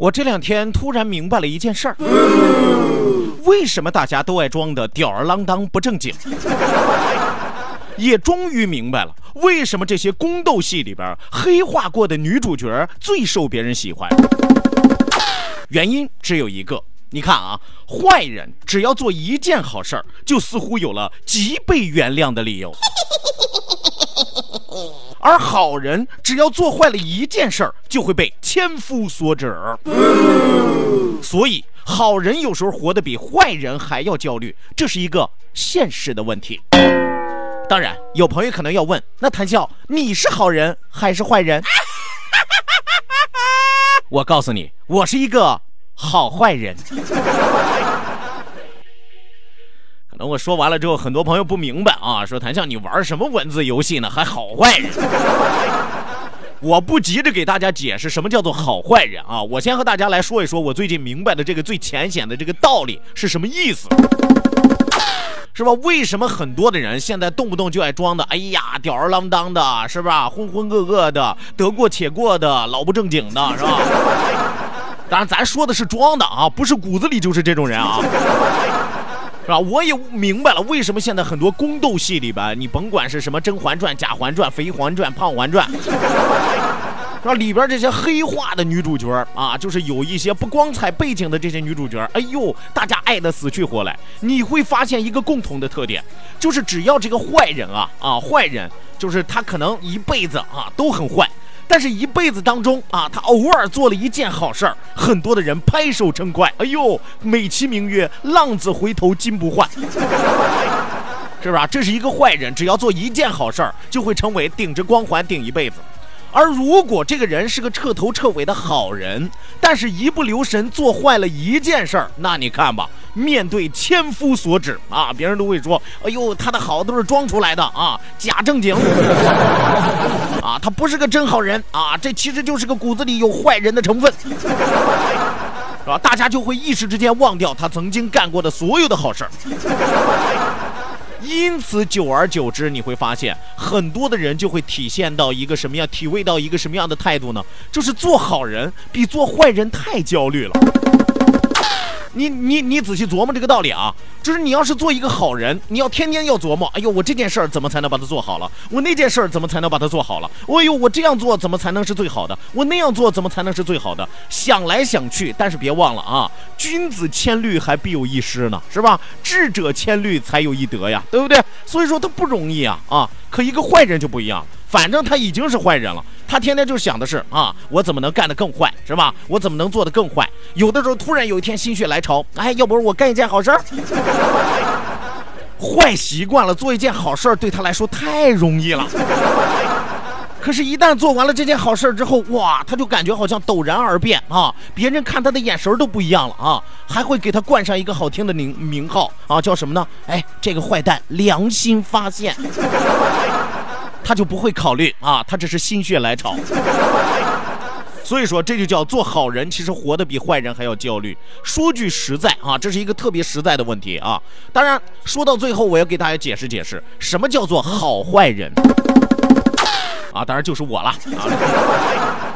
我这两天突然明白了一件事儿，为什么大家都爱装的吊儿郎当不正经？也终于明白了，为什么这些宫斗戏里边黑化过的女主角最受别人喜欢。原因只有一个，你看啊，坏人只要做一件好事儿，就似乎有了极被原谅的理由。而好人只要做坏了一件事儿，就会被千夫所指。所以，好人有时候活得比坏人还要焦虑，这是一个现实的问题。当然，有朋友可能要问：那谭笑，你是好人还是坏人？我告诉你，我是一个好坏人。等我说完了之后，很多朋友不明白啊，说谭笑你玩什么文字游戏呢？还好坏人？我不急着给大家解释什么叫做好坏人啊，我先和大家来说一说我最近明白的这个最浅显的这个道理是什么意思，是吧？为什么很多的人现在动不动就爱装的？哎呀，吊儿郎当的，是吧？浑浑噩噩的，得过且过的，老不正经的，是吧？当然，咱说的是装的啊，不是骨子里就是这种人啊。是吧？我也明白了，为什么现在很多宫斗戏里边，你甭管是什么《甄嬛传》《贾嬛传》《肥嬛传》《胖嬛传》，是吧？里边这些黑化的女主角啊，就是有一些不光彩背景的这些女主角，哎呦，大家爱的死去活来。你会发现一个共同的特点，就是只要这个坏人啊啊，坏人就是他可能一辈子啊都很坏。但是，一辈子当中啊，他偶尔做了一件好事儿，很多的人拍手称快。哎呦，美其名曰“浪子回头金不换”，是吧？这是一个坏人，只要做一件好事儿，就会成为顶着光环顶一辈子。而如果这个人是个彻头彻尾的好人，但是一不留神做坏了一件事儿，那你看吧，面对千夫所指啊，别人都会说：“哎呦，他的好都是装出来的啊，假正经 啊，他不是个真好人啊，这其实就是个骨子里有坏人的成分，是吧？大家就会一时之间忘掉他曾经干过的所有的好事儿。”因此，久而久之，你会发现很多的人就会体现到一个什么样，体味到一个什么样的态度呢？就是做好人比做坏人太焦虑了。你你你仔细琢磨这个道理啊，就是你要是做一个好人，你要天天要琢磨，哎呦，我这件事儿怎么才能把它做好了？我那件事儿怎么才能把它做好了？哎呦，我这样做怎么才能是最好的？我那样做怎么才能是最好的？想来想去，但是别忘了啊，君子千虑还必有一失呢，是吧？智者千虑才有一得呀，对不对？所以说他不容易啊啊！可一个坏人就不一样。反正他已经是坏人了，他天天就想的是啊，我怎么能干得更坏，是吧？我怎么能做得更坏？有的时候突然有一天心血来潮，哎，要不我干一件好事儿。坏习惯了，做一件好事儿对他来说太容易了。可是，一旦做完了这件好事儿之后，哇，他就感觉好像陡然而变啊！别人看他的眼神都不一样了啊，还会给他冠上一个好听的名名号啊，叫什么呢？哎，这个坏蛋良心发现。他就不会考虑啊，他只是心血来潮。所以说，这就叫做好人，其实活得比坏人还要焦虑。说句实在啊，这是一个特别实在的问题啊。当然，说到最后，我要给大家解释解释，什么叫做好坏人啊？当然就是我了啊。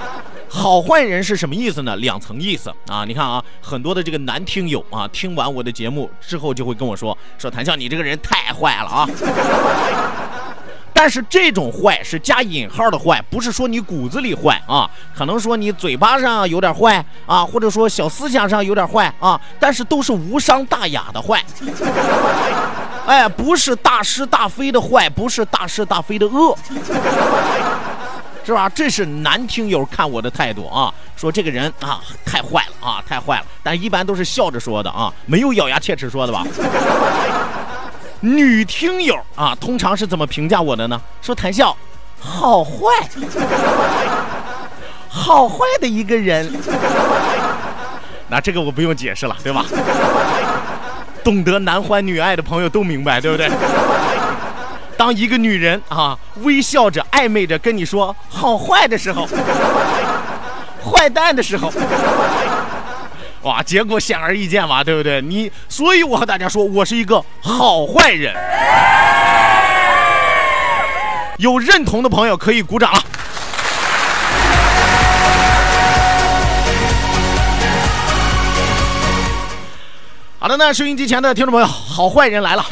好坏人是什么意思呢？两层意思啊！你看啊，很多的这个男听友啊，听完我的节目之后就会跟我说：“说谭笑，你这个人太坏了啊！” 但是这种坏是加引号的坏，不是说你骨子里坏啊，可能说你嘴巴上有点坏啊，或者说小思想上有点坏啊，但是都是无伤大雅的坏。哎，不是大是大非的坏，不是大是大非的恶。是吧？这是男听友看我的态度啊，说这个人啊太坏了啊，太坏了。但一般都是笑着说的啊，没有咬牙切齿说的吧？女听友啊，通常是怎么评价我的呢？说谈笑好坏，好坏的一个人。那这个我不用解释了，对吧？懂得男欢女爱的朋友都明白，对不对？当一个女人啊微笑着暧昧着跟你说好坏的时候，坏蛋的时候，哇，结果显而易见嘛，对不对？你，所以我和大家说，我是一个好坏人。有认同的朋友可以鼓掌了。好的，那收音机前的听众朋友，好坏人来了。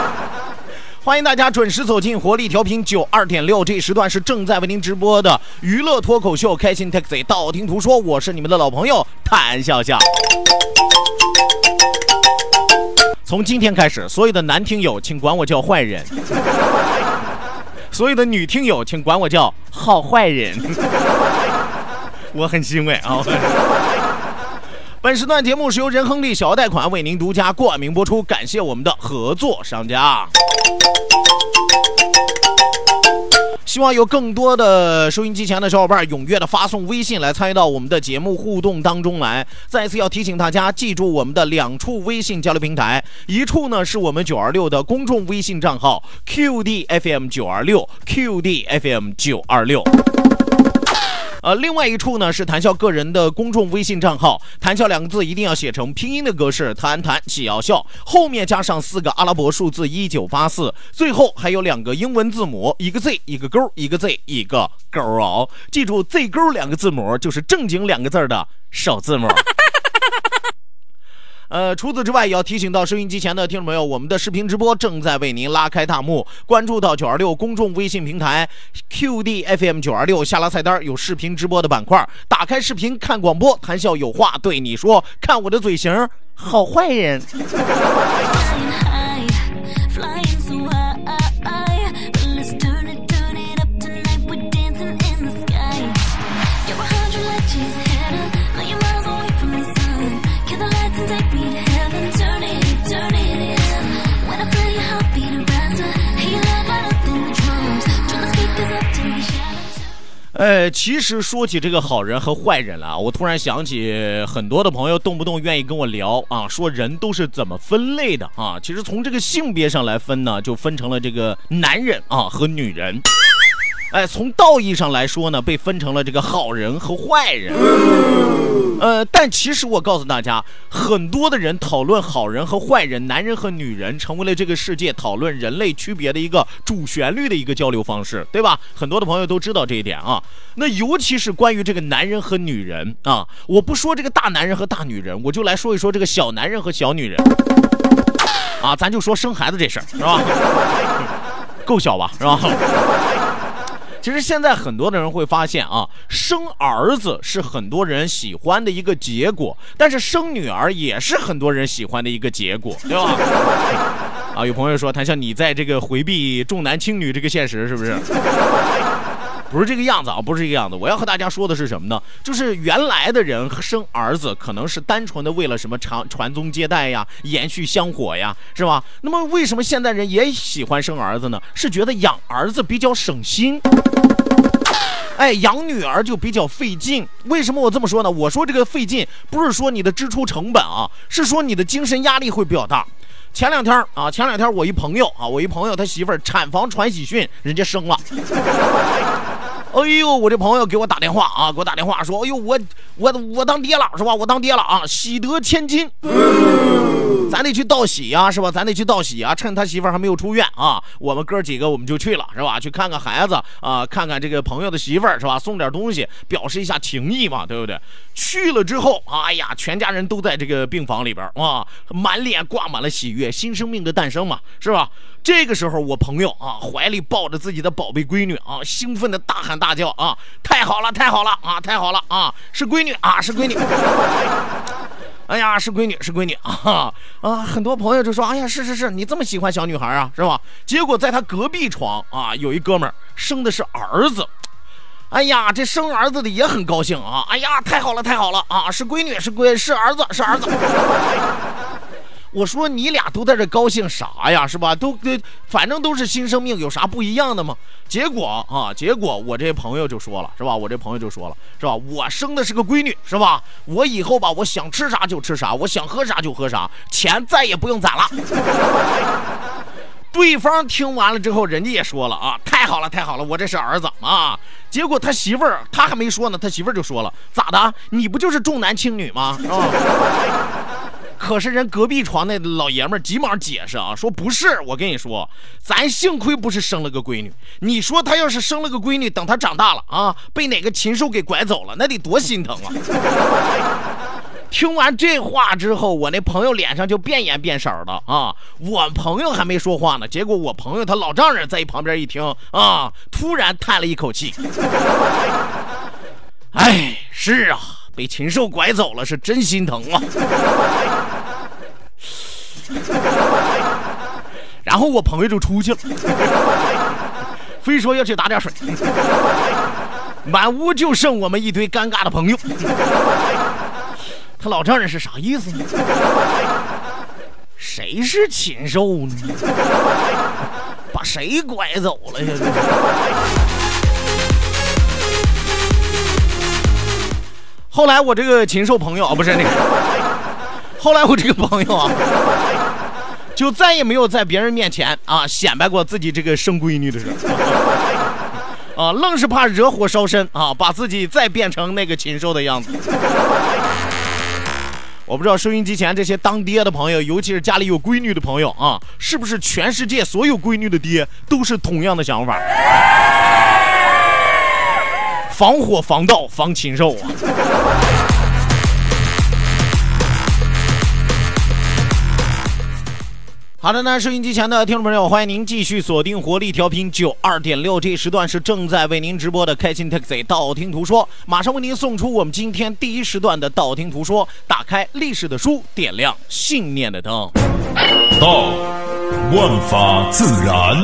欢迎大家准时走进活力调频九二点六，这时段是正在为您直播的娱乐脱口秀《开心 Taxi》，道听途说，我是你们的老朋友谭笑笑。从今天开始，所有的男听友请管我叫坏人，所有的女听友请管我叫好坏人，我很欣慰啊。本时段节目是由仁亨利小额贷款为您独家冠名播出，感谢我们的合作商家。希望有更多的收音机前的小伙伴踊跃的发送微信来参与到我们的节目互动当中来。再次要提醒大家，记住我们的两处微信交流平台，一处呢是我们九二六的公众微信账号 QDFM 九二六 QDFM 九二六。呃，另外一处呢是谈笑个人的公众微信账号，谈笑两个字一定要写成拼音的格式，谈谈喜要笑，后面加上四个阿拉伯数字一九八四，最后还有两个英文字母，一个 Z 一个勾，一个 Z 一个勾哦，记住 Z 勾两个字母就是正经两个字的首字母。呃，除此之外，也要提醒到收音机前的听众朋友，我们的视频直播正在为您拉开大幕。关注到九二六公众微信平台 QDFM 九二六，下拉菜单有视频直播的板块，打开视频看广播，谈笑有话对你说，看我的嘴型，好坏人。呃，其实说起这个好人和坏人了，我突然想起很多的朋友动不动愿意跟我聊啊，说人都是怎么分类的啊？其实从这个性别上来分呢，就分成了这个男人啊和女人。哎，从道义上来说呢，被分成了这个好人和坏人。呃，但其实我告诉大家，很多的人讨论好人和坏人、男人和女人，成为了这个世界讨论人类区别的一个主旋律的一个交流方式，对吧？很多的朋友都知道这一点啊。那尤其是关于这个男人和女人啊，我不说这个大男人和大女人，我就来说一说这个小男人和小女人。啊，咱就说生孩子这事儿，是吧？够小吧，是吧？其实现在很多的人会发现啊，生儿子是很多人喜欢的一个结果，但是生女儿也是很多人喜欢的一个结果，对吧？啊，有朋友说，谭笑，你在这个回避重男轻女这个现实，是不是？不是这个样子啊，不是这个样子。我要和大家说的是什么呢？就是原来的人生儿子可能是单纯的为了什么长传宗接代呀，延续香火呀，是吧？那么为什么现代人也喜欢生儿子呢？是觉得养儿子比较省心。哎，养女儿就比较费劲。为什么我这么说呢？我说这个费劲，不是说你的支出成本啊，是说你的精神压力会比较大。前两天啊，前两天我一朋友啊，我一朋友他媳妇儿产房传喜讯，人家生了。哎呦，我这朋友给我打电话啊，给我打电话说，哎呦，我我我当爹了是吧？我当爹了啊，喜得千金。咱得去道喜呀，是吧？咱得去道喜啊，趁他媳妇儿还没有出院啊，我们哥几个我们就去了，是吧？去看看孩子啊，看看这个朋友的媳妇儿，是吧？送点东西，表示一下情谊嘛，对不对？去了之后，哎呀，全家人都在这个病房里边啊，满脸挂满了喜悦，新生命的诞生嘛，是吧？这个时候，我朋友啊，怀里抱着自己的宝贝闺女啊，兴奋的大喊大叫啊，太好了，太好了啊，太好了啊，是闺女啊，是闺女。哎呀，是闺女，是闺女啊啊！很多朋友就说：“哎呀，是是是，你这么喜欢小女孩啊，是吧？”结果在他隔壁床啊，有一哥们儿生的是儿子。哎呀，这生儿子的也很高兴啊！哎呀，太好了，太好了啊！是闺女，是闺，是儿子，是儿子。我说你俩都在这高兴啥呀？是吧？都都，反正都是新生命，有啥不一样的吗？结果啊，结果我这朋友就说了，是吧？我这朋友就说了，是吧？我生的是个闺女，是吧？我以后吧，我想吃啥就吃啥，我想喝啥就喝啥，钱再也不用攒了。对方听完了之后，人家也说了啊，太好了，太好了，我这是儿子啊。结果他媳妇儿他还没说呢，他媳妇儿就说了，咋的？你不就是重男轻女吗？啊？可是人隔壁床那老爷们儿急忙解释啊，说不是，我跟你说，咱幸亏不是生了个闺女。你说他要是生了个闺女，等他长大了啊，被哪个禽兽给拐走了，那得多心疼啊！听完这话之后，我那朋友脸上就变颜变色的啊。我朋友还没说话呢，结果我朋友他老丈人在一旁边一听啊，突然叹了一口气，哎，是啊。被禽兽拐走了，是真心疼啊！然后我朋友就出去了，非说要去打点水，满屋就剩我们一堆尴尬的朋友。他老丈人是啥意思呢？谁是禽兽呢？把谁拐走了呀？后来我这个禽兽朋友啊，不是那个，后来我这个朋友啊，就再也没有在别人面前啊显摆过自己这个生闺女的事啊，愣是怕惹火烧身啊，把自己再变成那个禽兽的样子。我不知道收音机前这些当爹的朋友，尤其是家里有闺女的朋友啊，是不是全世界所有闺女的爹都是同样的想法？防火防盗防禽兽啊！好的呢，收音机前的听众朋友，欢迎您继续锁定活力调频九二点六，这时段是正在为您直播的开心 taxi 道听途说，马上为您送出我们今天第一时段的道听途说，打开历史的书，点亮信念的灯。道，万法自然；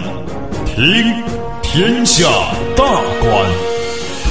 听，天下大观。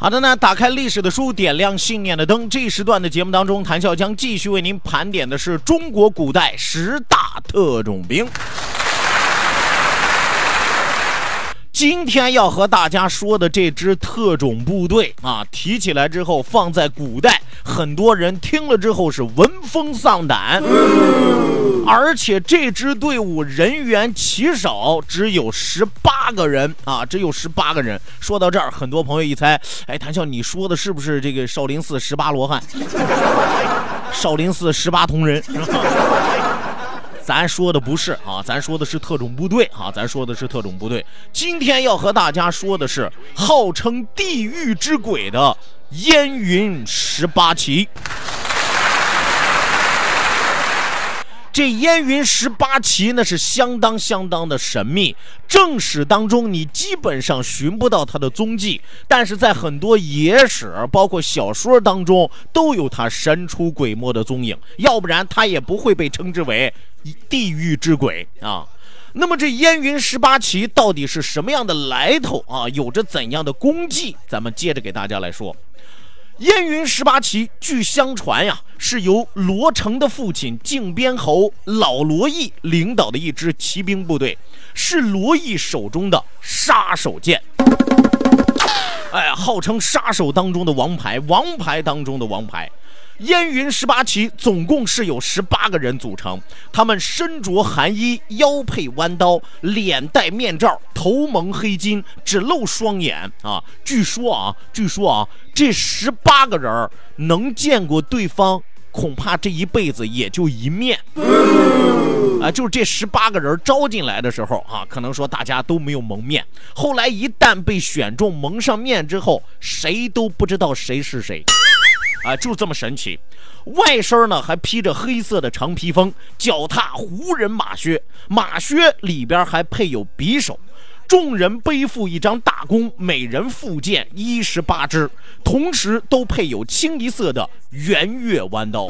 好的呢，打开历史的书，点亮信念的灯。这一时段的节目当中，谭笑将继续为您盘点的是中国古代十大特种兵。今天要和大家说的这支特种部队啊，提起来之后放在古代，很多人听了之后是闻风丧胆。而且这支队伍人员极少，只有十八个人啊，只有十八个人。说到这儿，很多朋友一猜，哎，谭笑，你说的是不是这个少林寺十八罗汉？少林寺十八铜人？咱说的不是啊，咱说的是特种部队啊，咱说的是特种部队。今天要和大家说的是号称地狱之鬼的燕云十八旗。这燕云十八旗那是相当相当的神秘，正史当中你基本上寻不到它的踪迹，但是在很多野史，包括小说当中都有它神出鬼没的踪影，要不然它也不会被称之为地狱之鬼啊。那么这燕云十八旗到底是什么样的来头啊？有着怎样的功绩？咱们接着给大家来说。燕云十八旗，据相传呀，是由罗成的父亲靖边侯老罗毅领导的一支骑兵部队，是罗毅手中的杀手锏。哎，号称杀手当中的王牌，王牌当中的王牌。燕云十八旗总共是有十八个人组成，他们身着寒衣，腰佩弯刀，脸戴面罩，头蒙黑巾，只露双眼啊！据说啊，据说啊，这十八个人能见过对方，恐怕这一辈子也就一面啊！就是这十八个人招进来的时候啊，可能说大家都没有蒙面，后来一旦被选中蒙上面之后，谁都不知道谁是谁。啊，就这么神奇！外身呢还披着黑色的长披风，脚踏胡人马靴，马靴里边还配有匕首。众人背负一张大弓，每人负箭一十八支，同时都配有清一色的圆月弯刀。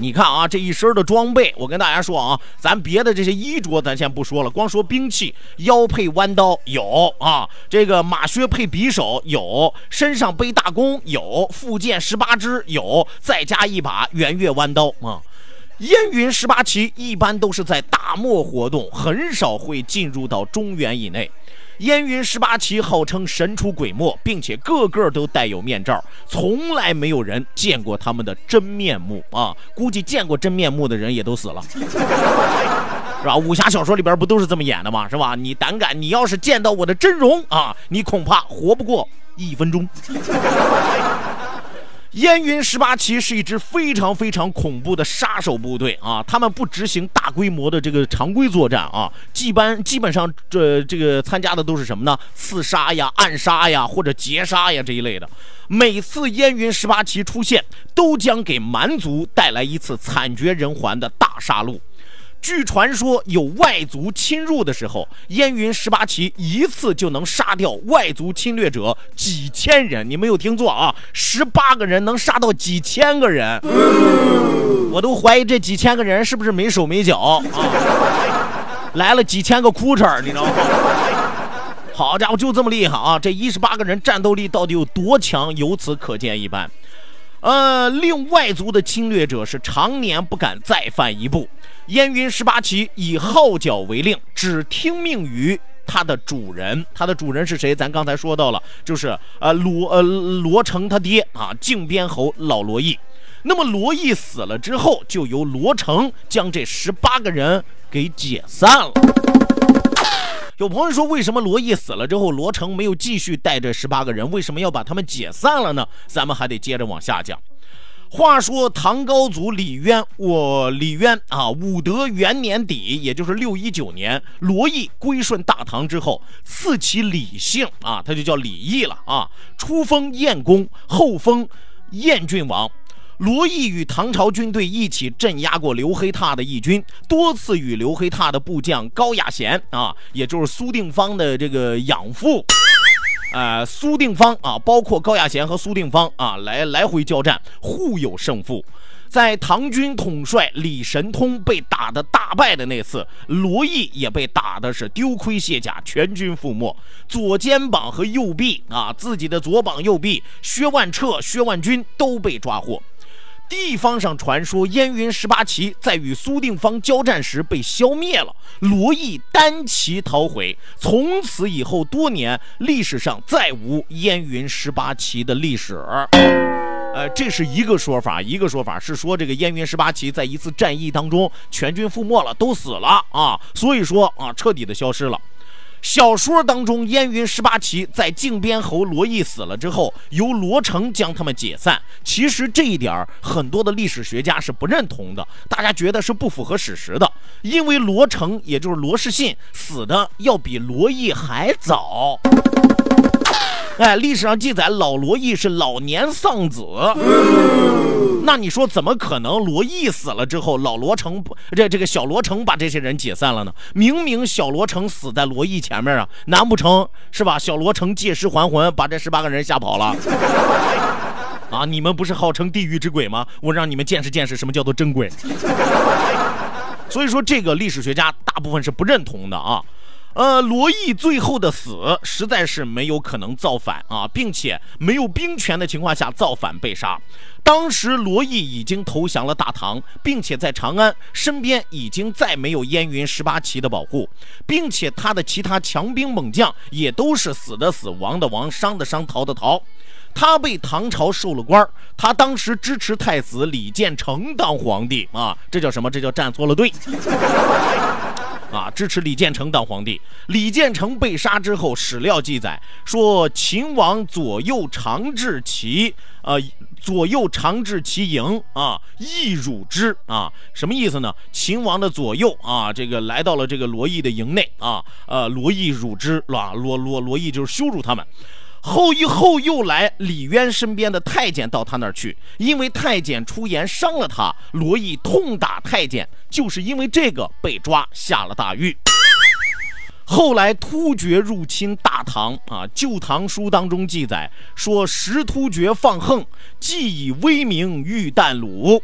你看啊，这一身的装备，我跟大家说啊，咱别的这些衣着咱先不说了，光说兵器，腰配弯刀有啊，这个马靴配匕首有，身上背大弓有，负箭十八支有，再加一把圆月弯刀啊。燕云十八旗一般都是在大漠活动，很少会进入到中原以内。燕云十八旗号称神出鬼没，并且个个都带有面罩，从来没有人见过他们的真面目啊！估计见过真面目的人也都死了，是吧？武侠小说里边不都是这么演的吗？是吧？你胆敢，你要是见到我的真容啊，你恐怕活不过一分钟。燕云十八骑是一支非常非常恐怖的杀手部队啊！他们不执行大规模的这个常规作战啊，基本基本上这这个参加的都是什么呢？刺杀呀、暗杀呀或者劫杀呀这一类的。每次燕云十八骑出现，都将给蛮族带来一次惨绝人寰的大杀戮。据传说，有外族侵入的时候，燕云十八骑一次就能杀掉外族侵略者几千人。你没有听错啊，十八个人能杀到几千个人，我都怀疑这几千个人是不是没手没脚啊？来了几千个哭哧你知道吗？好家伙，就这么厉害啊！这一十八个人战斗力到底有多强，由此可见一斑。呃，令外族的侵略者是常年不敢再犯一步。燕云十八旗以号角为令，只听命于他的主人。他的主人是谁？咱刚才说到了，就是呃罗呃罗成他爹啊，靖边侯老罗毅。那么罗毅死了之后，就由罗成将这十八个人给解散了。有朋友说，为什么罗毅死了之后，罗成没有继续带着十八个人？为什么要把他们解散了呢？咱们还得接着往下讲。话说唐高祖李渊，我李渊啊，武德元年底，也就是六一九年，罗毅归顺大唐之后，赐其李姓啊，他就叫李毅了啊。初封燕公，后封燕郡王。罗毅与唐朝军队一起镇压过刘黑闼的义军，多次与刘黑闼的部将高亚贤啊，也就是苏定方的这个养父，呃，苏定方啊，包括高亚贤和苏定方啊，来来回交战，互有胜负。在唐军统帅李神通被打的大败的那次，罗毅也被打的是丢盔卸甲，全军覆没，左肩膀和右臂啊，自己的左膀右臂，薛万彻、薛万军都被抓获。地方上传说，燕云十八旗在与苏定方交战时被消灭了，罗毅单骑逃回。从此以后，多年历史上再无燕云十八旗的历史。呃，这是一个说法，一个说法是说这个燕云十八旗在一次战役当中全军覆没了，都死了啊，所以说啊，彻底的消失了。小说当中，燕云十八骑在靖边侯罗毅死了之后，由罗成将他们解散。其实这一点很多的历史学家是不认同的，大家觉得是不符合史实的，因为罗成也就是罗士信死的要比罗毅还早。哎，历史上记载老罗毅是老年丧子，那你说怎么可能罗毅死了之后，老罗成这这个小罗成把这些人解散了呢？明明小罗成死在罗毅前面啊，难不成是吧？小罗成借尸还魂，把这十八个人吓跑了？啊，你们不是号称地狱之鬼吗？我让你们见识见识什么叫做真鬼。所以说，这个历史学家大部分是不认同的啊。呃，罗毅最后的死实在是没有可能造反啊，并且没有兵权的情况下造反被杀。当时罗毅已经投降了大唐，并且在长安身边已经再没有燕云十八旗的保护，并且他的其他强兵猛将也都是死的死，亡的亡，伤的伤，逃的逃。他被唐朝授了官他当时支持太子李建成当皇帝啊，这叫什么？这叫站错了队。啊，支持李建成当皇帝。李建成被杀之后，史料记载说，秦王左右长治其，呃，左右长治其营啊，亦辱之啊，什么意思呢？秦王的左右啊，这个来到了这个罗毅的营内啊，呃，罗毅辱之，罗罗罗罗毅就是羞辱他们。后一后又来李渊身边的太监到他那儿去，因为太监出言伤了他，罗毅痛打太监，就是因为这个被抓下了大狱。后来突厥入侵大唐啊，《旧唐书》当中记载说，石突厥放横，既以威名欲啖鲁。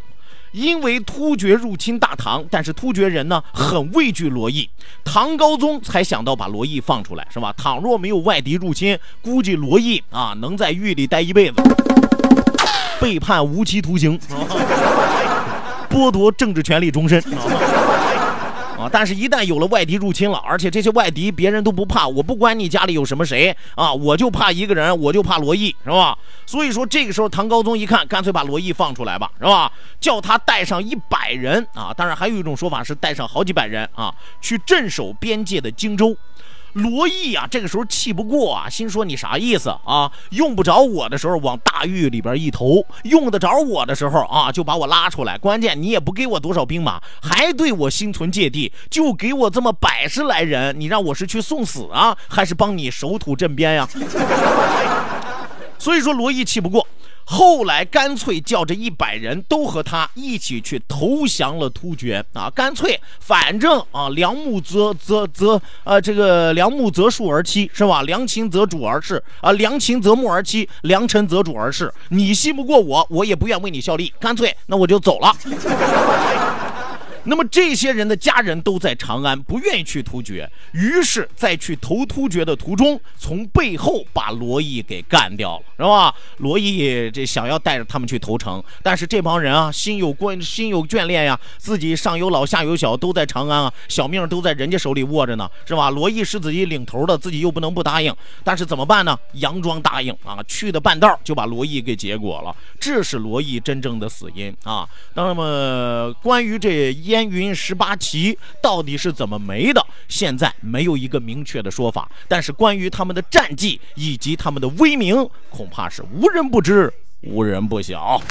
因为突厥入侵大唐，但是突厥人呢很畏惧罗毅，唐高宗才想到把罗毅放出来，是吧？倘若没有外敌入侵，估计罗毅啊能在狱里待一辈子，被判无期徒刑，剥夺政治权利终身。但是，一旦有了外敌入侵了，而且这些外敌别人都不怕，我不管你家里有什么谁啊，我就怕一个人，我就怕罗毅，是吧？所以说，这个时候唐高宗一看，干脆把罗毅放出来吧，是吧？叫他带上一百人啊，当然还有一种说法是带上好几百人啊，去镇守边界的荆州。罗毅啊，这个时候气不过啊，心说你啥意思啊？用不着我的时候往大狱里边一投，用得着我的时候啊，就把我拉出来。关键你也不给我多少兵马，还对我心存芥蒂，就给我这么百十来人，你让我是去送死啊，还是帮你守土镇边呀？所以说罗毅气不过。后来干脆叫这一百人都和他一起去投降了突厥啊！干脆反正啊，良木则则则呃，这个良木择树而栖是吧？良禽择主而事啊，良禽择木而栖，良臣择主而事。你信不过我，我也不愿为你效力，干脆那我就走了。那么这些人的家人都在长安，不愿意去突厥，于是，在去投突厥的途中，从背后把罗毅给干掉了，是吧？罗毅这想要带着他们去投诚，但是这帮人啊，心有关，心有眷恋呀，自己上有老下有小，都在长安啊，小命都在人家手里握着呢，是吧？罗毅是自己领头的，自己又不能不答应，但是怎么办呢？佯装答应啊，去的半道就把罗毅给结果了，这是罗毅真正的死因啊。那么关于这燕。燕云十八旗到底是怎么没的？现在没有一个明确的说法。但是关于他们的战绩以及他们的威名，恐怕是无人不知，无人不晓。